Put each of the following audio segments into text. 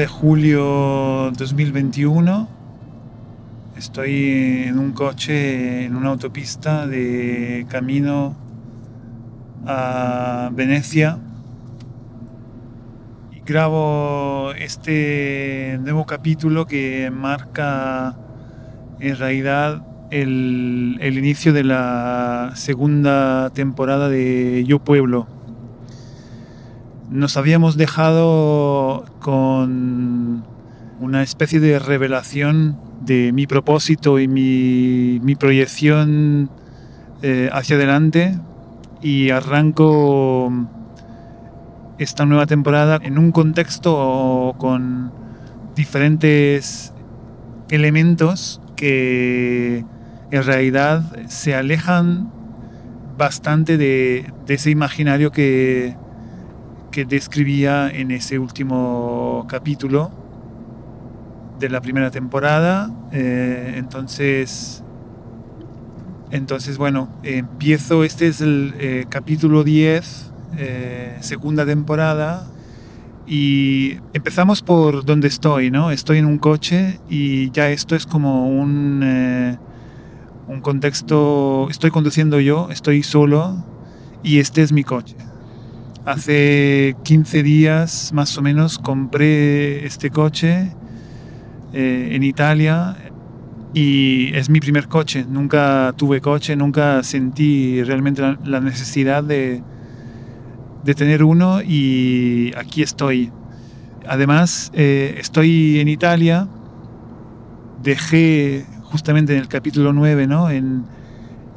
de julio 2021. Estoy en un coche, en una autopista de camino a Venecia y grabo este nuevo capítulo que marca en realidad el, el inicio de la segunda temporada de Yo Pueblo nos habíamos dejado con una especie de revelación de mi propósito y mi, proyección eh, hacia adelante. Y arranco esta nueva temporada en un contexto con diferentes elementos que en realidad se alejan bastante de ese imaginario que, que describía en ese último capítulo de la primera temporada. Eh, entonces, entonces, bueno, empiezo, este es el eh, capítulo 10, eh, segunda temporada. Y empezamos por donde estoy, ¿no? Estoy en un coche y ya esto es como un, un contexto, estoy conduciendo yo, estoy solo y este es mi coche. Hace 15 días más o menos compré este coche eh, en Italia y es mi primer coche. Nunca tuve coche, nunca sentí realmente la, necesidad de, de, tener uno y aquí estoy. Además, eh, estoy en Italia, dejé justamente en el capítulo 9, ¿no? en,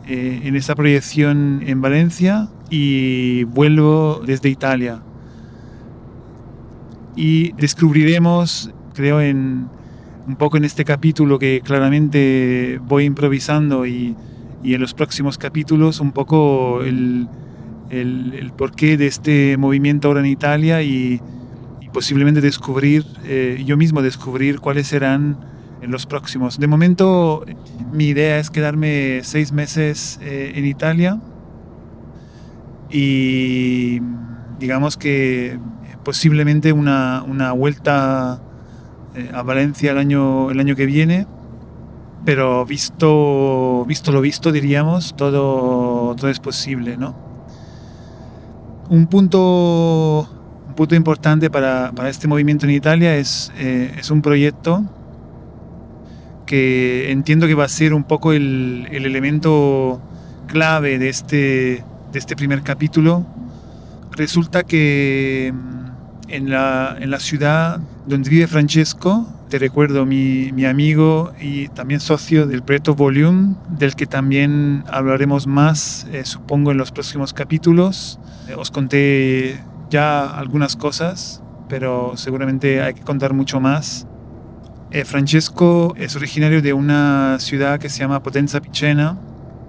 eh, en esa proyección en Valencia y vuelvo desde Italia. Y descubriremos, creo, en un poco en este capítulo que claramente voy improvisando y, y en los próximos capítulos un poco el, el, porqué de este movimiento ahora en Italia y, posiblemente descubrir, eh, yo mismo descubrir cuáles serán en los próximos. De momento mi idea es quedarme seis meses eh, en Italia y digamos que posiblemente una, una vuelta eh, a Valencia el año, el año que viene, pero visto, visto lo visto, diríamos, todo, todo es posible, ¿no? Un punto, un punto importante para, para este movimiento en Italia es, eh, es un proyecto que entiendo que va a ser un poco el, el elemento clave de este, de este primer capítulo, resulta que mm, en la, en la ciudad donde vive Francesco, te recuerdo, mi, mi, amigo y también socio del proyecto Volume, del que también hablaremos más, eh, supongo, en los próximos capítulos. Eh, os conté ya algunas cosas, pero seguramente hay que contar mucho más. Eh, Francesco es originario de una ciudad que se llama Potenza Picena,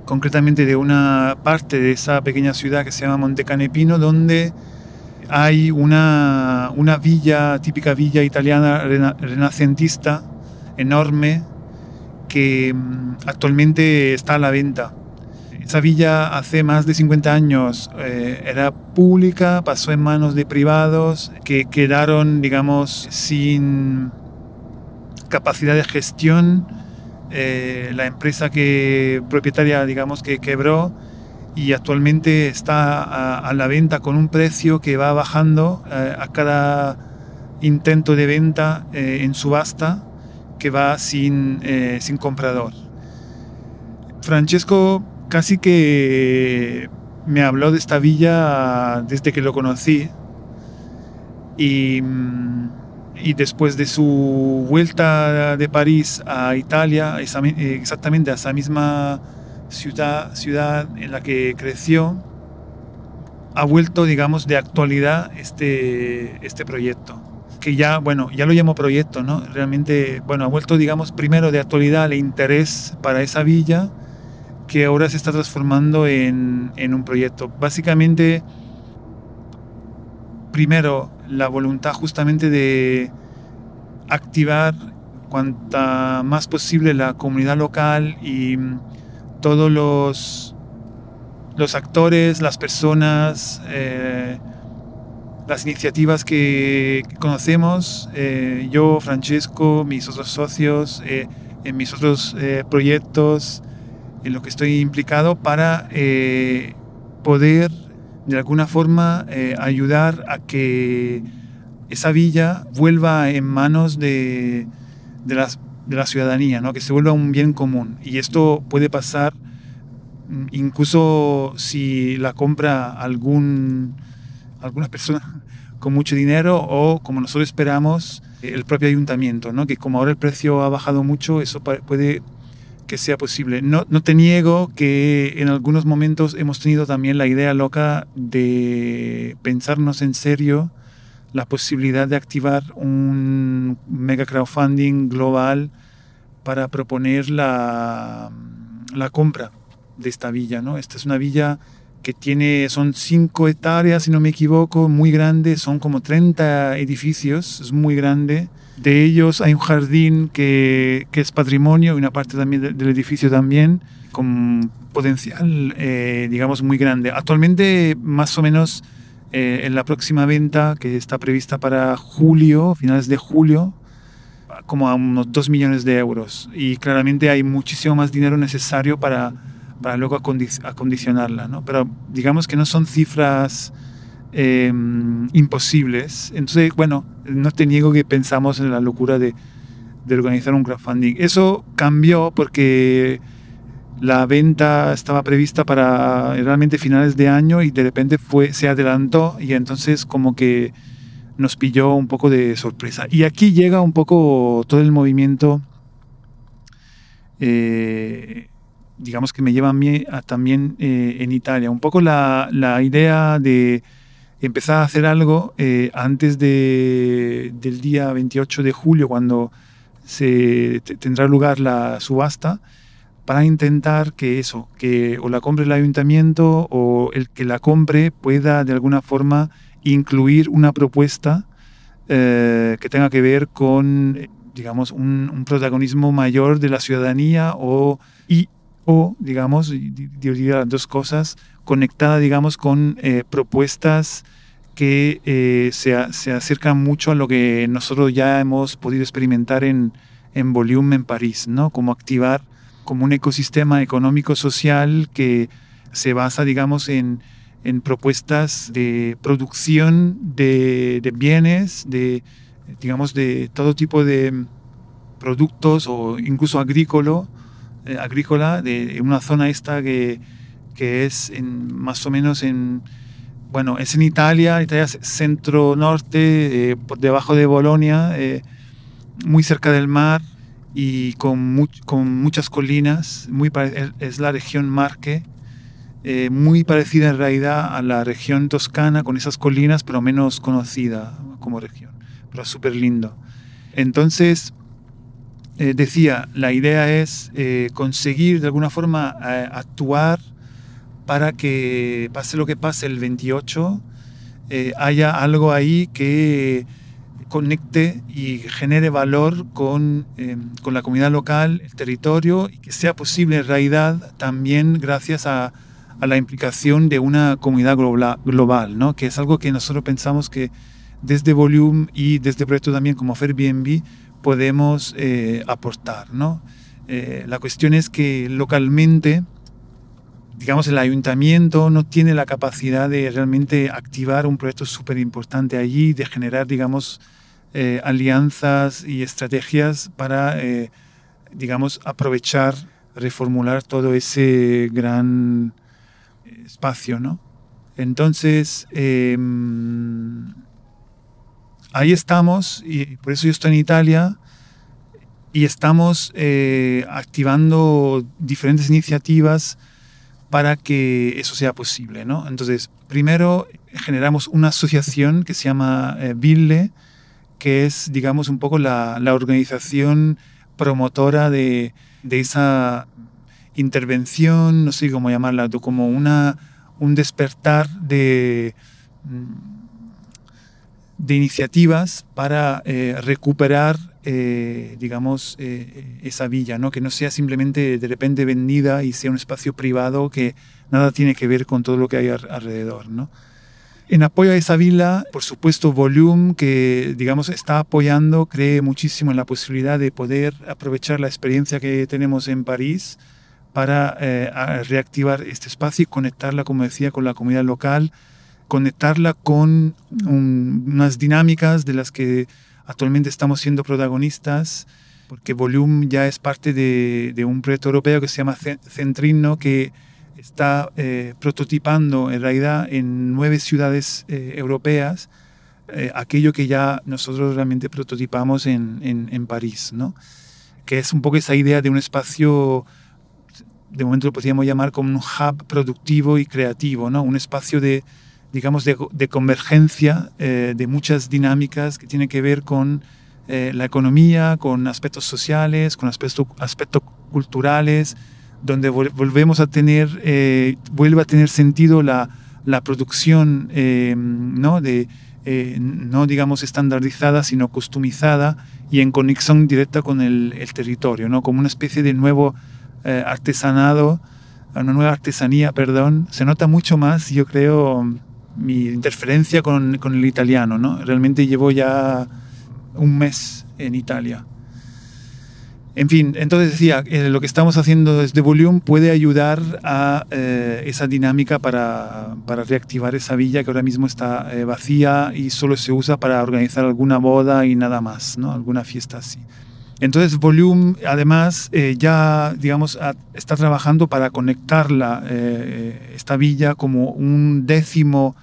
concretamente de una parte de esa pequeña ciudad que se llama Montecanepino, donde hay una, una villa, típica villa italiana renacentista, enorme, que mm, actualmente está a la venta. Esa villa hace más de 50 años eh, era pública, pasó en manos de privados que quedaron, digamos, sin capacidad de gestión eh, la empresa que propietaria, digamos, que quebró y actualmente está a, la venta con un precio que va bajando eh, a cada intento de venta eh, en subasta que va sin, sin comprador. Francesco casi que me habló de esta villa desde que lo conocí y mm, y después de su vuelta de París a Italia, eh, exactamente a esa misma ciudad, ciudad en la que creció, ha vuelto, digamos, de actualidad este, este proyecto. Que ya, bueno, ya lo llamo proyecto, ¿no? Realmente, bueno, ha vuelto, digamos, primero de actualidad el interés para esa villa, que ahora se está transformando en, en un proyecto. Básicamente, primero, la voluntad justamente de activar cuanta más posible la comunidad local y mm, todos los, los actores, las personas, eh, las iniciativas que conocemos, eh, yo, Francesco, mis otros socios, eh, en mis otros proyectos, en lo que estoy implicado para poder de alguna forma ayudar a que esa villa vuelva en manos de, de, las, de la ciudadanía, ¿no? que se vuelva un bien común. Y esto puede pasar mm, incluso si la compra algún algunas personas con mucho dinero o, como nosotros esperamos, el propio ayuntamiento, ¿no? que como ahora el precio ha bajado mucho, eso puede que sea posible. No, no te niego que en algunos momentos hemos tenido también la idea loca de pensarnos en serio la posibilidad de activar un mega crowdfunding global para proponer la, la compra de esta villa. ¿no? Esta es una villa que tiene, son 5 hectáreas, si no me equivoco, muy grande, son como 30 edificios, es muy grande. De ellos hay un jardín que, es patrimonio y una parte también del edificio también, con potencial, eh, digamos, muy grande. Actualmente, más o menos, eh, en la próxima venta, que está prevista para julio, finales de julio, como a unos 2 millones de euros. Y claramente hay muchísimo más dinero necesario para para luego acondicionarla, ¿no? Pero digamos que no son cifras em, imposibles. Entonces, bueno, no te niego que pensamos en la locura de, organizar un crowdfunding. Eso cambió porque la venta estaba prevista para realmente finales de año y de repente fue, se adelantó y entonces como que nos pilló un poco de sorpresa. Y aquí llega un poco todo el movimiento eh, digamos que me lleva a mí también eh, en Italia. Un poco la, idea de empezar a hacer algo eh, antes de, del día 28 de julio, cuando se tendrá lugar la subasta, para intentar que eso, que o la compre el ayuntamiento o el que la compre pueda de alguna forma incluir una propuesta eh, que tenga que ver con digamos, un, protagonismo mayor de la ciudadanía o, y o, digamos, diría las dos cosas, conectada, digamos, con eh, propuestas que eh, se, se, acercan mucho a lo que nosotros ya hemos podido experimentar en, en Volume en París, ¿no? Como activar como un ecosistema económico-social que se basa, digamos, en, en propuestas de producción de, de, bienes, de, digamos, de todo tipo de productos o incluso agrícola, eh, agrícola de una zona esta que, que es en, más o menos en, bueno, es en Italia, Italia centro-norte, eh, por debajo de Bolonia, eh, muy cerca del mar y con, con muchas colinas, muy es la región Marque, muy parecida en realidad a la región toscana, con esas colinas, pero menos conocida como región, pero súper lindo. Entonces, eh, decía, la idea es eh, conseguir de alguna forma eh, actuar para que pase lo que pase el 28, haya algo ahí que conecte y genere valor con, con, la comunidad local, el territorio, y que sea posible en realidad también gracias a, a la implicación de una comunidad global, ¿no? que es algo que nosotros pensamos que desde Volume y desde proyectos también como Airbnb podemos eh, aportar. ¿no? Eh, la cuestión es que localmente, digamos, el ayuntamiento no tiene la capacidad de realmente activar un proyecto súper importante allí, de generar, digamos, eh, alianzas y estrategias para, digamos, aprovechar, reformular todo ese gran espacio, ¿no? Entonces, em, ahí estamos, y por eso yo estoy en Italia, y estamos eh, activando diferentes iniciativas para que eso sea posible. ¿no? Entonces, primero generamos una asociación que se llama eh, que es, digamos, un poco la, organización promotora de, esa intervención, no sé cómo llamarla, como una, un despertar de de iniciativas para eh, recuperar, eh, digamos, eh, esa villa, ¿no? que no sea simplemente de repente vendida y sea un espacio privado que nada tiene que ver con todo lo que hay alrededor. ¿no? En apoyo a esa villa, por supuesto, Volume, que digamos está apoyando, cree muchísimo en la posibilidad de poder aprovechar la experiencia que tenemos en París para eh, reactivar este espacio y conectarla, como decía, con la comunidad local, conectarla con unas dinámicas de las que actualmente estamos siendo protagonistas, porque Volume ya es parte de, un proyecto europeo que se llama Centrino, que está eh, prototipando en realidad en nueve ciudades eh, europeas eh, aquello que ya nosotros realmente prototipamos en, en, en, París, ¿no? que es un poco esa idea de un espacio, de momento lo podríamos llamar como un hub productivo y creativo, ¿no? un espacio de, digamos, de, convergencia de muchas dinámicas que tienen que ver con la economía, con aspectos sociales, con aspectos, aspectos culturales, donde volvemos a tener, eh, vuelve a tener sentido la, la producción, eh, ¿no? De, eh, no digamos estandarizada, sino customizada y en conexión directa con el, el territorio, ¿no? Como una especie de nuevo artesanado, una nueva artesanía, perdón. Se nota mucho más, yo creo, mi interferencia con, el italiano, ¿no? Realmente llevo ya un mes en Italia. En fin, entonces decía, eh, lo que estamos haciendo desde Volume puede ayudar a eh, esa dinámica para, para, reactivar esa villa que ahora mismo está eh, vacía y solo se usa para organizar alguna boda y nada más, ¿no? alguna fiesta así. Entonces Volume además ya, digamos, está trabajando para conectarla, esta villa como un décimo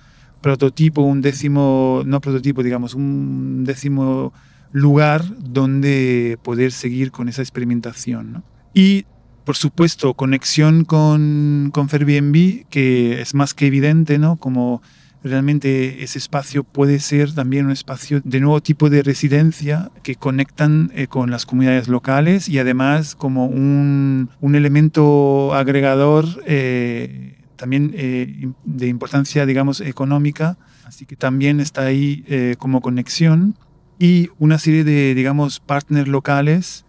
prototipo, un décimo, no prototipo, digamos, un décimo lugar donde poder seguir con esa experimentación. Y, por supuesto, conexión con, con Airbnb, que es más que evidente, ¿no? Como realmente ese espacio puede ser también un espacio de nuevo tipo de residencia que conectan eh, con las comunidades locales y además como un, un elemento agregador eh, también eh, de importancia, digamos, económica. Así que también está ahí como conexión y una serie de, digamos, partners locales,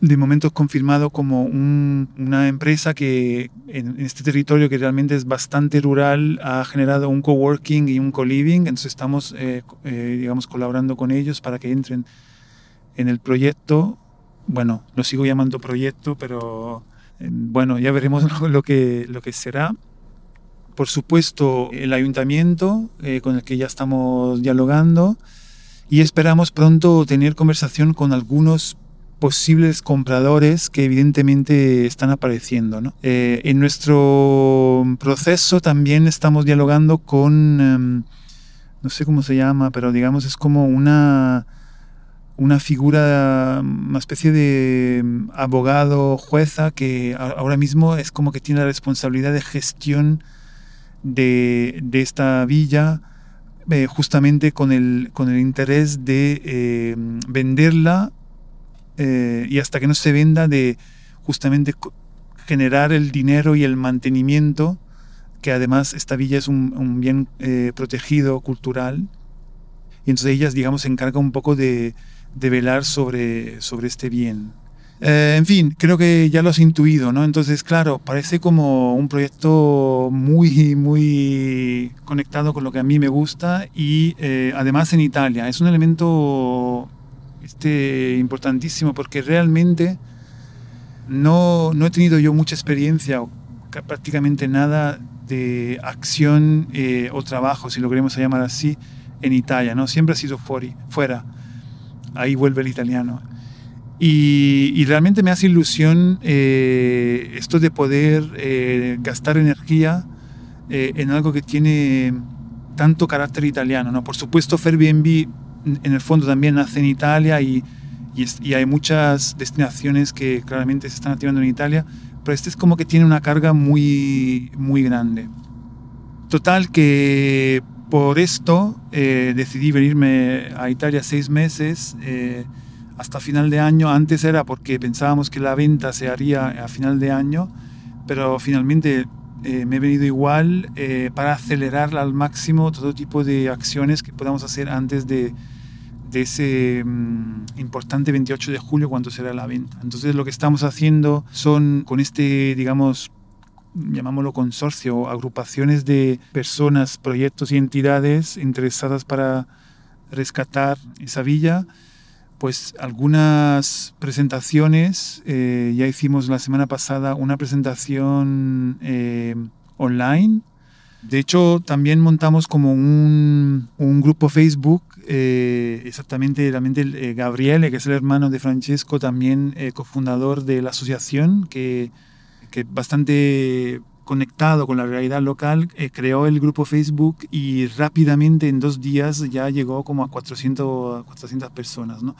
de momento confirmado como una empresa que en, este territorio que realmente es bastante rural ha generado un coworking y un co-living, entonces estamos, eh, eh, digamos, colaborando con ellos para que entren en el proyecto. Bueno, lo sigo llamando proyecto, pero eh, bueno, ya veremos lo que, lo que será. Por supuesto, el ayuntamiento con el que ya estamos dialogando y esperamos pronto tener conversación con algunos posibles compradores que evidentemente están apareciendo. ¿no? Eh, en nuestro proceso también estamos dialogando con, em, no sé cómo se llama, pero digamos es como una, una figura, una especie de em, abogado, jueza, que ahora mismo es como que tiene la responsabilidad de gestión de, de esta villa eh, justamente con el, con el interés de eh, venderla eh, y hasta que no se venda de justamente generar el dinero y el mantenimiento, que además esta villa es un, bien protegido cultural. Y entonces ellas, digamos, se encargan un poco de, de velar sobre, sobre este bien. Eh, en fin, creo que ya lo has intuido, ¿no? Entonces, claro, parece como un proyecto muy, muy conectado con lo que a mí me gusta y eh, además en Italia. Es un elemento este, importantísimo porque realmente no, no he tenido yo mucha experiencia o prácticamente nada de acción eh, o trabajo, si lo queremos llamar así, en Italia, ¿no? Siempre ha sido fuera. Ahí vuelve el italiano. Y, realmente me hace ilusión eh, esto de poder eh, gastar energía eh, en algo que tiene tanto carácter italiano. ¿no? Por supuesto, Airbnb en el fondo también nace en Italia y, y, hay muchas destinaciones que claramente se están activando en Italia, pero este es como que tiene una carga muy, muy grande. Total que por esto decidí venirme a Italia seis meses hasta final de año. Antes era porque pensábamos que la venta se haría a final de año, pero finalmente eh, me he venido igual eh, para acelerar al máximo todo tipo de acciones que podamos hacer antes de, de ese mm, importante 28 de julio cuando será la venta. Entonces lo que estamos haciendo son con este, digamos, llamámoslo consorcio, agrupaciones de personas, proyectos y entidades interesadas para rescatar esa villa, pues algunas presentaciones, eh, ya hicimos la semana pasada una presentación eh, online. De hecho, también montamos como un, un grupo Facebook, eh, exactamente, realmente Gabriele, que es el hermano de Francesco, también cofundador de la asociación, que, que bastante conectado con la realidad local, creó el grupo Facebook y rápidamente en dos días ya llegó como a 400, 400 personas. ¿no?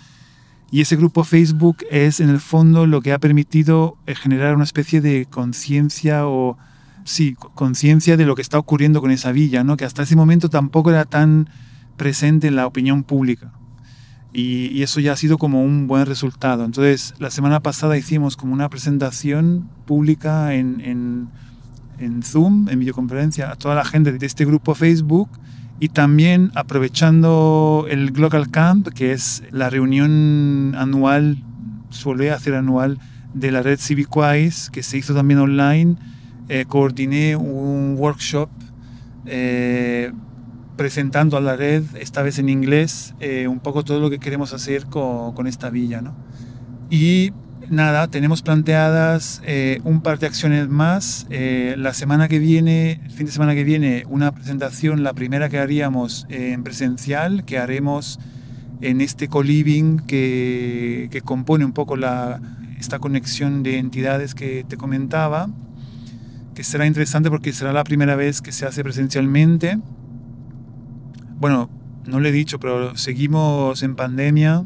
Y ese grupo Facebook es en el fondo lo que ha permitido eh, generar una especie de conciencia o, sí, conciencia de lo que está ocurriendo con esa villa, ¿no? que hasta ese momento tampoco era tan presente en la opinión pública. Y, eso ya ha sido como un buen resultado. Entonces, la semana pasada hicimos como una presentación pública en, en, en Zoom, en videoconferencia, a toda la gente de este grupo Facebook y también aprovechando el Global Camp, que es la reunión anual, suele hacer anual, de la red CivicWise, que se hizo también online, eh, coordiné un workshop eh, presentando a la red, esta vez en inglés, eh, un poco todo lo que queremos hacer con, esta villa. ¿no? Y nada, tenemos planteadas eh, un par de acciones más. Eh, la semana que viene, el fin de semana que viene, una presentación, la primera que haríamos en presencial, que haremos en este co-living que, que, compone un poco la, esta conexión de entidades que te comentaba, que será interesante porque será la primera vez que se hace presencialmente. Bueno, no lo he dicho, pero seguimos en pandemia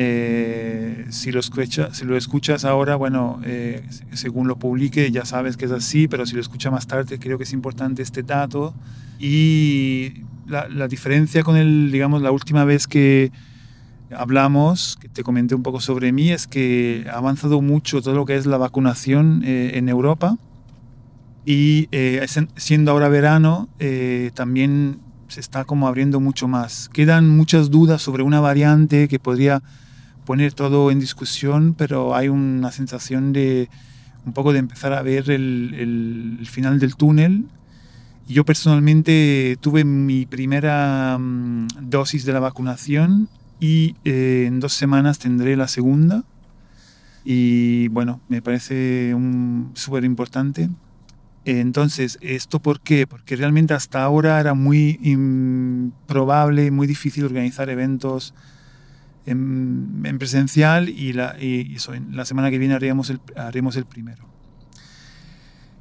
eh, si, lo escucha, si lo escuchas ahora, bueno, eh, según lo publique ya sabes que es así, pero si lo escuchas más tarde creo que es importante este dato. Y la, la, diferencia con el, digamos, la última vez que hablamos, que te comenté un poco sobre mí, es que ha avanzado mucho todo lo que es la vacunación eh, en Europa. Y siendo ahora verano, también se está como abriendo mucho más. Quedan muchas dudas sobre una variante que podría poner todo en discusión, pero hay una sensación de un poco de empezar a ver el, final del túnel. Yo personalmente tuve mi primera um, dosis de la vacunación y eh, en dos semanas tendré la segunda. Y bueno, me parece súper importante. Entonces, ¿esto por qué? Porque realmente hasta ahora era muy improbable, muy difícil organizar eventos en, presencial y, la, la semana que viene haremos el, haremos el primero.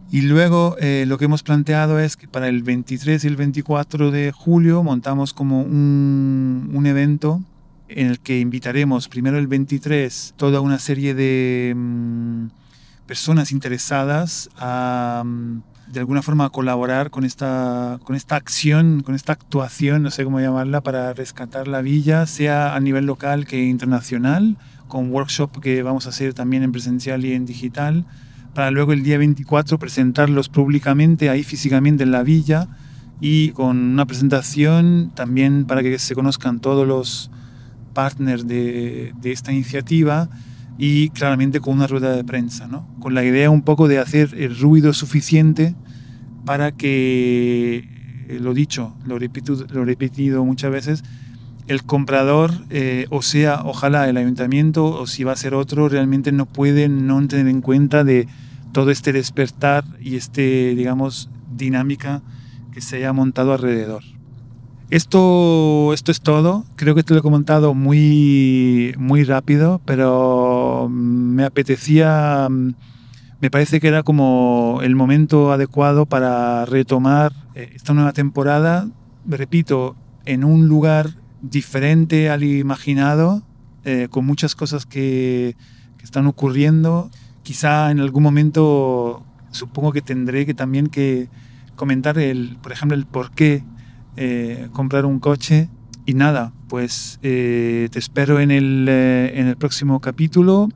Y luego eh, lo que hemos planteado es que para el 23 y el 24 de julio montamos como un, un evento en el que invitaremos primero el 23 toda una serie de mm, personas interesadas a mm, de alguna forma colaborar con esta, con esta acción, con esta actuación, no sé cómo llamarla, para rescatar la villa, sea a nivel local que internacional, con workshop que vamos a hacer también en presencial y en digital, para luego el día 24 presentarlos públicamente ahí físicamente en la villa y con una presentación también para que se conozcan todos los partners de, de esta iniciativa y claramente con una rueda de prensa, ¿no? con la idea un poco de hacer el ruido suficiente para que, eh, lo dicho, lo, repito, lo he repetido muchas veces, el comprador, eh, o sea, ojalá el ayuntamiento, o si va a ser otro, realmente no puede no tener en cuenta de todo este despertar y este, digamos, dinámica que se haya montado alrededor. Esto, esto es todo. Creo que te lo he comentado muy, muy rápido, pero me apetecía, me parece que era como el momento adecuado para retomar eh, esta nueva temporada, repito, en un lugar diferente al imaginado, eh, con muchas cosas que, que están ocurriendo. Quizá en algún momento supongo que tendré que también que comentar, el, por ejemplo, el por qué eh, comprar un coche. Y nada, pues eh, te espero en el, eh, en el próximo capítulo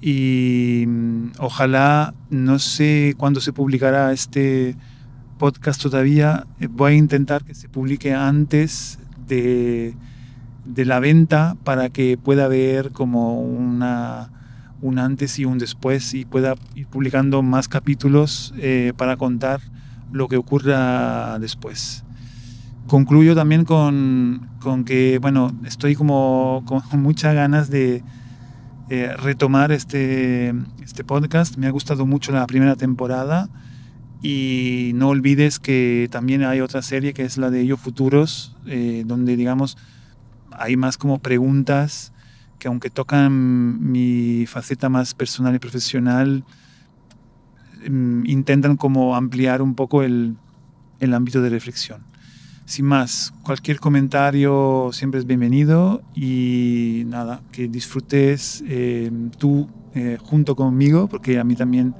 y mm, ojalá, no sé cuándo se publicará este podcast todavía, voy a intentar que se publique antes de, de la venta para que pueda haber como una, un antes y un después y pueda ir publicando más capítulos eh, para contar lo que ocurra después. Concluyo también con, con que, bueno, estoy como con muchas ganas de eh, retomar este, este podcast. Me ha gustado mucho la primera temporada y no olvides que también hay otra serie que es la de Yo Futuros, eh, donde digamos hay más como preguntas que aunque tocan mi faceta más personal y profesional, mm, intentan como ampliar un poco el, el ámbito de reflexión. Sin más, cualquier comentario siempre es bienvenido y nada, que disfrutes eh, tú eh, junto conmigo, porque a mí también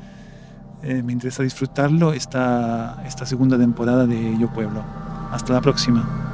eh, me interesa disfrutarlo, esta, esta segunda temporada de Yo Pueblo. Hasta la próxima.